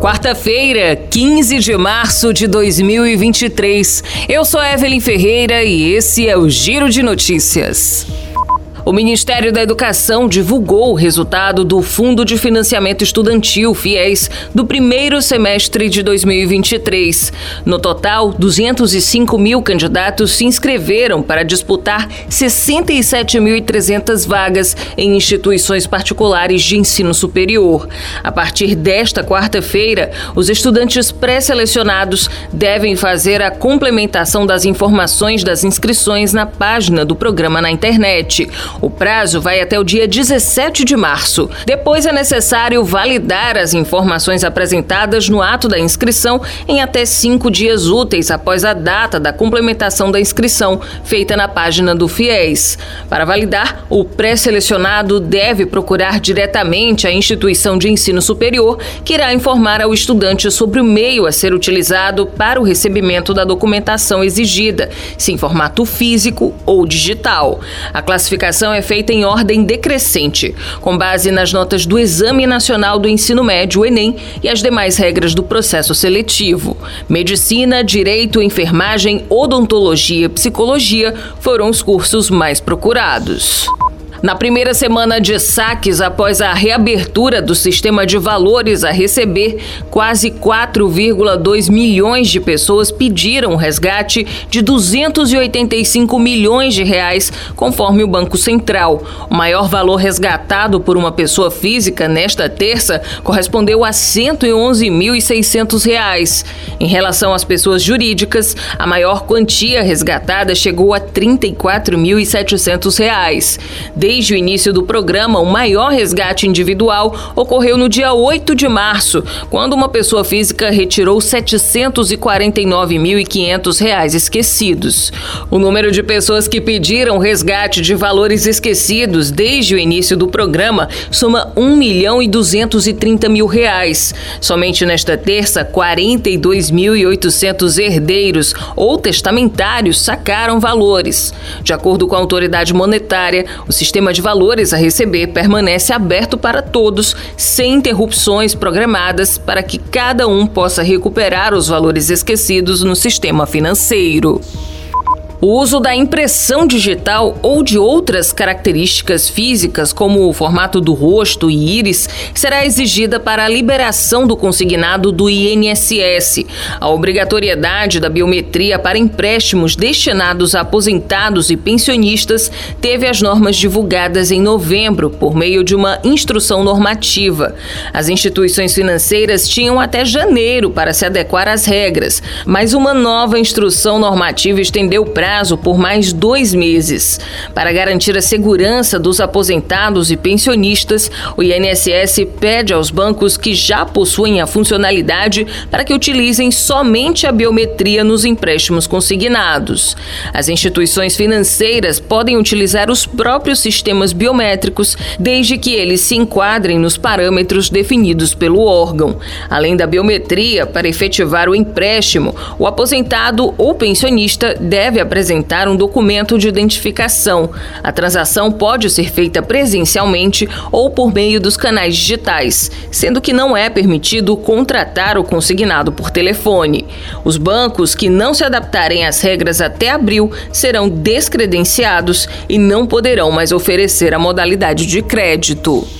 Quarta-feira, 15 de março de 2023. Eu sou Evelyn Ferreira e esse é o Giro de Notícias. O Ministério da Educação divulgou o resultado do Fundo de Financiamento Estudantil, FIES, do primeiro semestre de 2023. No total, 205 mil candidatos se inscreveram para disputar 67.300 vagas em instituições particulares de ensino superior. A partir desta quarta-feira, os estudantes pré-selecionados devem fazer a complementação das informações das inscrições na página do programa na internet. O prazo vai até o dia 17 de março. Depois é necessário validar as informações apresentadas no ato da inscrição em até cinco dias úteis após a data da complementação da inscrição, feita na página do FIES. Para validar, o pré-selecionado deve procurar diretamente a instituição de ensino superior, que irá informar ao estudante sobre o meio a ser utilizado para o recebimento da documentação exigida, se em formato físico ou digital. A classificação é feita em ordem decrescente, com base nas notas do Exame Nacional do Ensino Médio, Enem, e as demais regras do processo seletivo. Medicina, Direito, Enfermagem, Odontologia e Psicologia foram os cursos mais procurados. Na primeira semana de saques após a reabertura do sistema de valores a receber, quase 4,2 milhões de pessoas pediram resgate de 285 milhões de reais, conforme o Banco Central. O maior valor resgatado por uma pessoa física nesta terça correspondeu a 111.600 reais. Em relação às pessoas jurídicas, a maior quantia resgatada chegou a 34.700 reais. Desde o início do programa, o maior resgate individual ocorreu no dia 8 de março, quando uma pessoa física retirou R$ 749.500 esquecidos. O número de pessoas que pediram resgate de valores esquecidos desde o início do programa soma 1 milhão e 230 mil reais. Somente nesta terça, 42.800 herdeiros ou testamentários sacaram valores. De acordo com a autoridade monetária, o sistema sistema de valores a receber permanece aberto para todos, sem interrupções programadas, para que cada um possa recuperar os valores esquecidos no sistema financeiro. O uso da impressão digital ou de outras características físicas, como o formato do rosto e íris, será exigida para a liberação do consignado do INSS. A obrigatoriedade da biometria para empréstimos destinados a aposentados e pensionistas teve as normas divulgadas em novembro por meio de uma instrução normativa. As instituições financeiras tinham até janeiro para se adequar às regras, mas uma nova instrução normativa estendeu prazo prazo por mais dois meses. Para garantir a segurança dos aposentados e pensionistas, o INSS pede aos bancos que já possuem a funcionalidade para que utilizem somente a biometria nos empréstimos consignados. As instituições financeiras podem utilizar os próprios sistemas biométricos, desde que eles se enquadrem nos parâmetros definidos pelo órgão. Além da biometria, para efetivar o empréstimo, o aposentado ou pensionista deve apresentar apresentar um documento de identificação. A transação pode ser feita presencialmente ou por meio dos canais digitais, sendo que não é permitido contratar o consignado por telefone. Os bancos que não se adaptarem às regras até abril serão descredenciados e não poderão mais oferecer a modalidade de crédito.